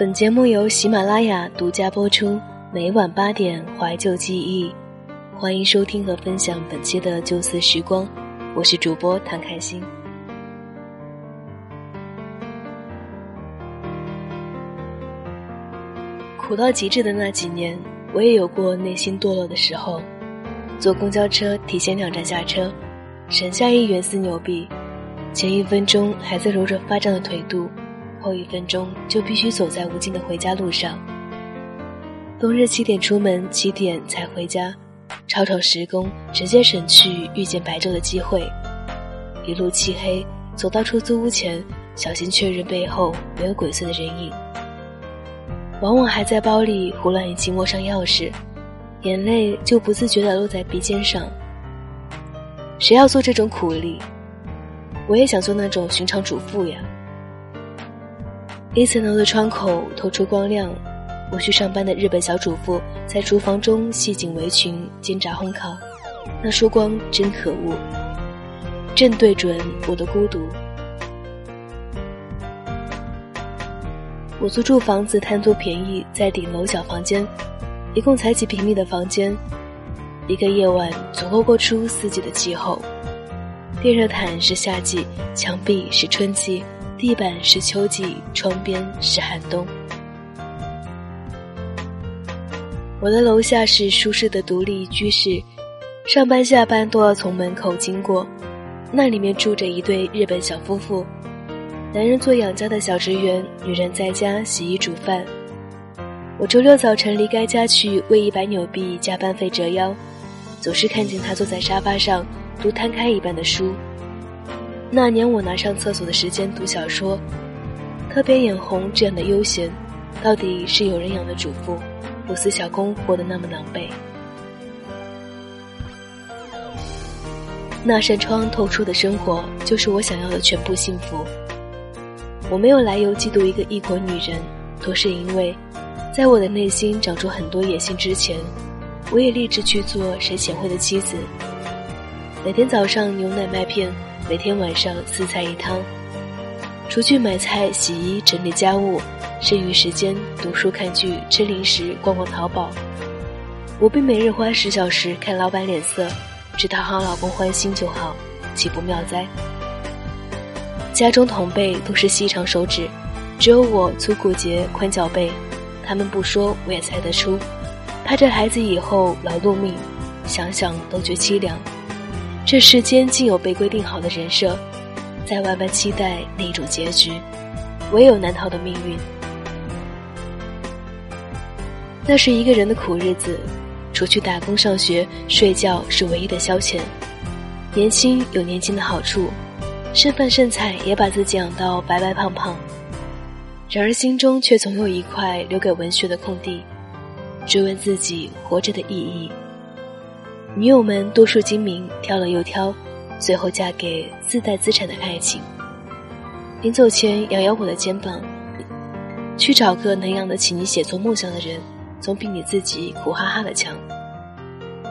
本节目由喜马拉雅独家播出，每晚八点怀旧记忆，欢迎收听和分享本期的旧色时光，我是主播谭开心。苦到极致的那几年，我也有过内心堕落的时候。坐公交车提前两站下车，省下一元四牛币，前一分钟还在揉着发胀的腿肚。后一分钟就必须走在无尽的回家路上。冬日七点出门，七点才回家，吵吵十工，直接省去遇见白昼的机会。一路漆黑，走到出租屋前，小心确认背后没有鬼祟的人影。往往还在包里胡乱一气摸上钥匙，眼泪就不自觉地落在鼻尖上。谁要做这种苦力？我也想做那种寻常主妇呀。一层楼的窗口透出光亮，我去上班的日本小主妇在厨房中系紧围裙煎炸烘烤，那束光真可恶，正对准我的孤独。我租住房子贪图便宜，在顶楼小房间，一共才几平米的房间，一个夜晚足够过出四季的气候，电热毯是夏季，墙壁是春季。地板是秋季，窗边是寒冬。我的楼下是舒适的独立居室，上班下班都要从门口经过。那里面住着一对日本小夫妇，男人做养家的小职员，女人在家洗衣煮饭。我周六早晨离开家去为一百纽币加班费折腰，总是看见他坐在沙发上读摊开一半的书。那年我拿上厕所的时间读小说，特别眼红这样的悠闲，到底是有人养的主妇，不似小工活得那么狼狈。那扇窗透出的生活，就是我想要的全部幸福。我没有来由嫉妒一个异国女人，都是因为，在我的内心长出很多野心之前，我也立志去做谁贤惠的妻子。每天早上牛奶麦片。每天晚上四菜一汤，除去买菜、洗衣、整理家务，剩余时间读书、看剧、吃零食、逛逛淘宝。我并每日花十小时看老板脸色，只讨好老公欢心就好，岂不妙哉？家中同辈都是细长手指，只有我粗骨节、宽脚背。他们不说，我也猜得出。怕这孩子以后劳碌命，想想都觉凄凉。这世间竟有被规定好的人设，在万般期待那种结局，唯有难逃的命运。那是一个人的苦日子，除去打工、上学、睡觉是唯一的消遣。年轻有年轻的好处，剩饭剩菜也把自己养到白白胖胖。然而心中却总有一块留给文学的空地，追问自己活着的意义。女友们多数精明，挑了又挑，最后嫁给自带资产的爱情。临走前摇摇我的肩膀，去找个能养得起你写作梦想的人，总比你自己苦哈哈的强。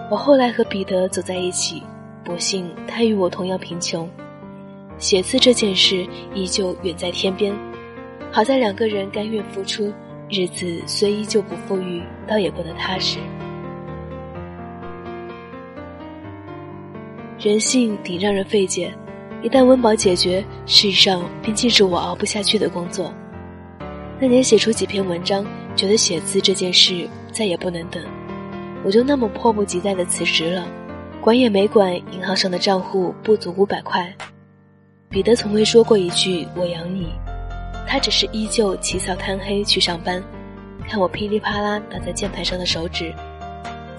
我后来和彼得走在一起，不幸他与我同样贫穷，写字这件事依旧远在天边。好在两个人甘愿付出，日子虽依旧不富裕，倒也过得踏实。人性挺让人费解，一旦温饱解决，世上便尽是我熬不下去的工作。那年写出几篇文章，觉得写字这件事再也不能等，我就那么迫不及待的辞职了，管也没管银行上的账户不足五百块。彼得从未说过一句“我养你”，他只是依旧起早贪黑去上班，看我噼里啪啦打在键盘上的手指。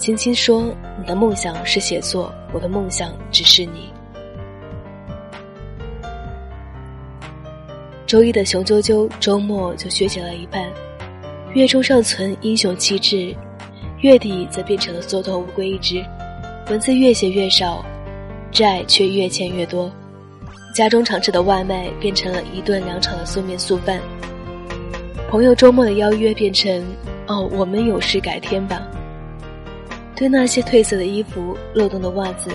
轻轻说：“你的梦想是写作，我的梦想只是你。”周一的雄赳赳，周末就削减了一半。月中尚存英雄气质，月底则变成了缩头乌龟一只。文字越写越少，债却越欠越多。家中常吃的外卖变成了一顿两场的素面素饭。朋友周末的邀约变成：“哦，我们有事改天吧。”对那些褪色的衣服、漏洞的袜子，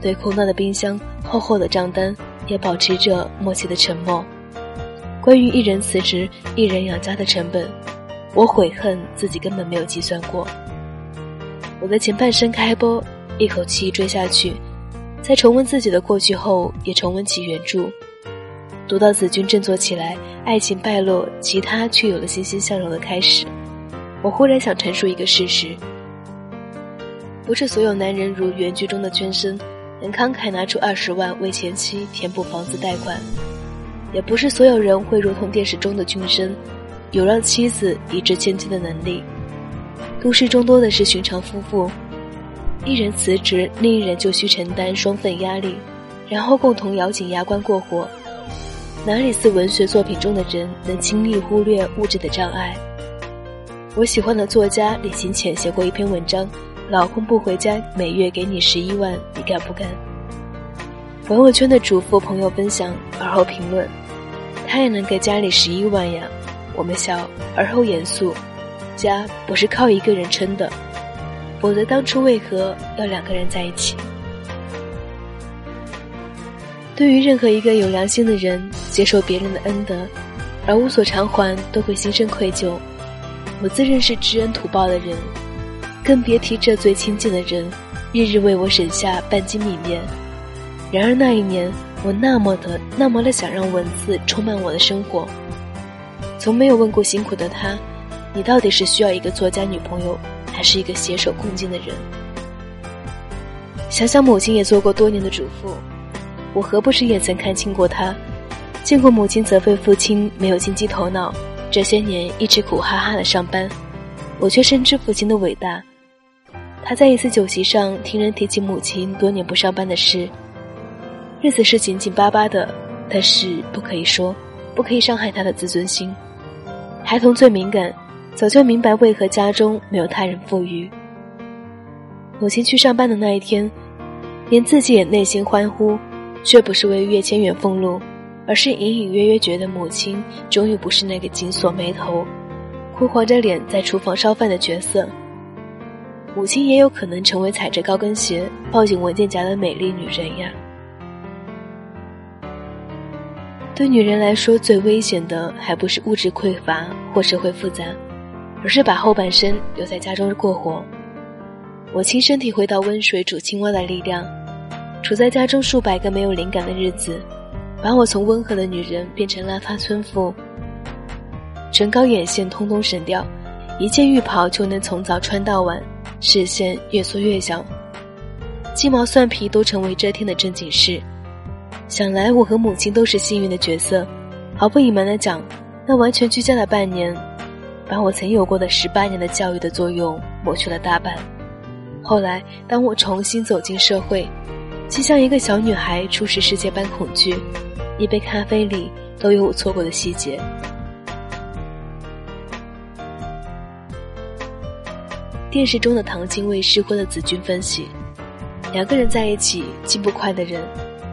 对空荡的冰箱、厚厚的账单，也保持着默契的沉默。关于一人辞职、一人养家的成本，我悔恨自己根本没有计算过。我的前半生开播，一口气追下去，在重温自己的过去后，也重温起原著。读到子君振作起来，爱情败落，其他却有了欣欣向荣的开始。我忽然想陈述一个事实：不是所有男人如原剧中的娟生，能慷慨拿出二十万为前妻填补房子贷款。也不是所有人会如同电视中的俊生，有让妻子一掷千金的能力。都市中多的是寻常夫妇，一人辞职，另一人就需承担双份压力，然后共同咬紧牙关过活。哪里似文学作品中的人能轻易忽略物质的障碍？我喜欢的作家李行浅写过一篇文章：“老公不回家，每月给你十一万，你干不干？”朋友圈的主妇朋友分享，而后评论。他也能给家里十一万呀，我们笑，而后严肃，家不是靠一个人撑的，否则当初为何要两个人在一起？对于任何一个有良心的人，接受别人的恩德，而无所偿还，都会心生愧疚。我自认是知恩图报的人，更别提这最亲近的人，日日为我省下半斤米面。然而那一年。我那么的那么的想让文字充满我的生活，从没有问过辛苦的他，你到底是需要一个作家女朋友，还是一个携手共进的人？想想母亲也做过多年的主妇，我何不是也曾看清过她，见过母亲责备父亲没有经济头脑，这些年一直苦哈哈的上班，我却深知父亲的伟大。他在一次酒席上听人提起母亲多年不上班的事。日子是紧紧巴巴的，但是不可以说，不可以伤害他的自尊心。孩童最敏感，早就明白为何家中没有他人富裕。母亲去上班的那一天，连自己也内心欢呼，却不是为月千元俸禄，而是隐隐约约觉得母亲终于不是那个紧锁眉头、哭黄着脸在厨房烧饭的角色。母亲也有可能成为踩着高跟鞋抱紧文件夹的美丽女人呀。对女人来说，最危险的还不是物质匮乏或社会复杂，而是把后半生留在家中过活。我亲身体会到温水煮青蛙的力量，处在家中数百个没有灵感的日子，把我从温和的女人变成烂发村妇。唇膏眼线通通省掉，一件浴袍就能从早穿到晚，视线越缩越小，鸡毛蒜皮都成为遮天的正经事。想来我和母亲都是幸运的角色，毫不隐瞒的讲，那完全居家的半年，把我曾有过的十八年的教育的作用抹去了大半。后来，当我重新走进社会，竟像一个小女孩初识世界般恐惧，一杯咖啡里都有我错过的细节。电视中的唐静为失婚的子君分析，两个人在一起，进步快的人。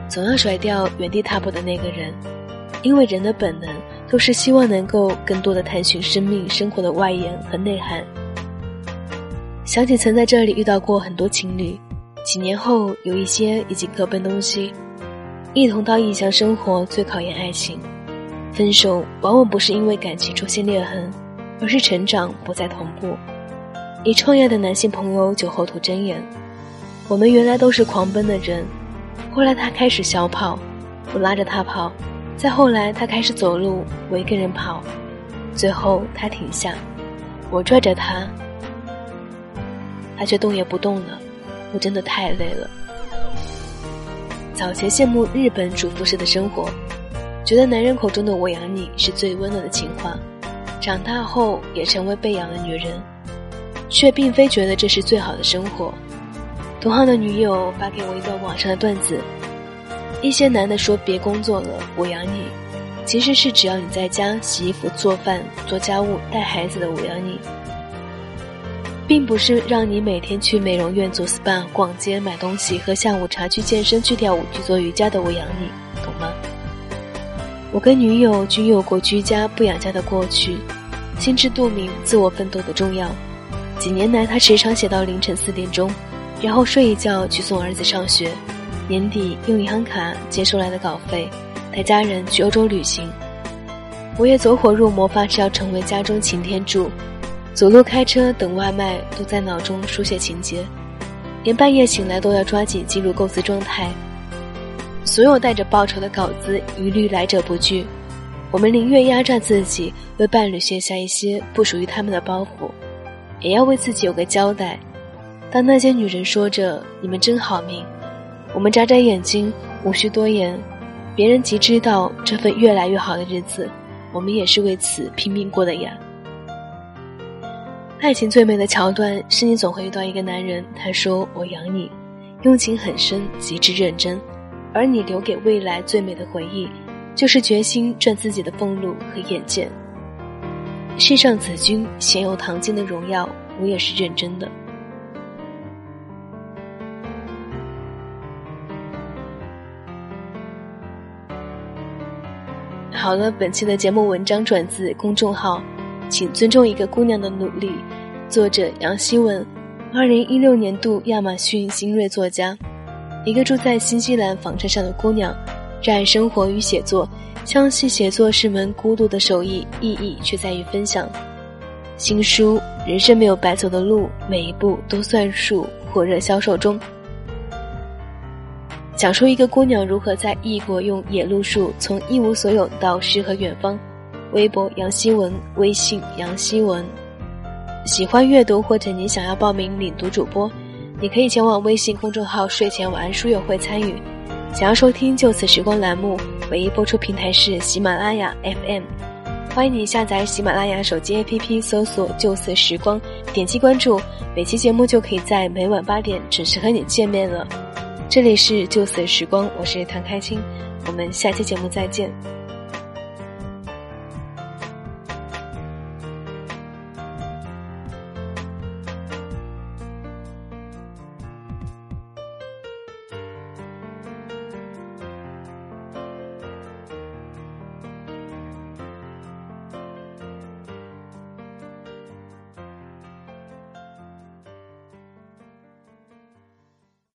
总要甩掉原地踏步的那个人，因为人的本能都是希望能够更多的探寻生命生活的外延和内涵。想起曾在这里遇到过很多情侣，几年后有一些已经各奔东西，一同到异乡生活最考验爱情。分手往往不是因为感情出现裂痕，而是成长不再同步。一创业的男性朋友酒后吐真言：“我们原来都是狂奔的人。”后来他开始小跑，我拉着他跑；再后来他开始走路，我一个人跑；最后他停下，我拽着他，他却动也不动了。我真的太累了。早前羡慕日本主妇式的生活，觉得男人口中的“我养你”是最温暖的情话；长大后也成为被养的女人，却并非觉得这是最好的生活。同行的女友发给我一段网上的段子：一些男的说别工作了，我养你，其实是只要你在家洗衣服、做饭、做家务、带孩子的我养你，并不是让你每天去美容院做 SPA、逛街买东西、喝下午茶、去健身、去跳舞、去做瑜伽的我养你，懂吗？我跟女友均有过居家不养家的过去，心知肚明自我奋斗的重要。几年来，他时常写到凌晨四点钟。然后睡一觉去送儿子上学，年底用银行卡接收来的稿费，带家人去欧洲旅行。我也走火入魔，发誓要成为家中擎天柱，走路、开车、等外卖都在脑中书写情节，连半夜醒来都要抓紧进入构思状态。所有带着报酬的稿子一律来者不拒，我们宁愿压榨自己，为伴侣卸下一些不属于他们的包袱，也要为自己有个交代。当那些女人说着“你们真好命”，我们眨眨眼睛，无需多言。别人即知道这份越来越好的日子，我们也是为此拼命过的呀。爱情最美的桥段是你总会遇到一个男人，他说“我养你”，用情很深，极致认真，而你留给未来最美的回忆，就是决心赚自己的俸禄和眼见。世上子君鲜有唐金的荣耀，我也是认真的。好了，本期的节目文章转自公众号，请尊重一个姑娘的努力。作者杨希文，二零一六年度亚马逊新锐作家。一个住在新西兰房车上的姑娘，热爱生活与写作，相信写作是门孤独的手艺，意义却在于分享。新书《人生没有白走的路，每一步都算数》火热销售中。讲述一个姑娘如何在异国用野路数从一无所有到诗和远方。微博杨希文，微信杨希文。喜欢阅读或者你想要报名领读主播，你可以前往微信公众号睡前晚安书友会参与。想要收听就此时光栏目，唯一播出平台是喜马拉雅 FM。欢迎你下载喜马拉雅手机 APP，搜索“就此时光”，点击关注，每期节目就可以在每晚八点准时和你见面了。这里是就此时光，我是唐开清，我们下期节目再见。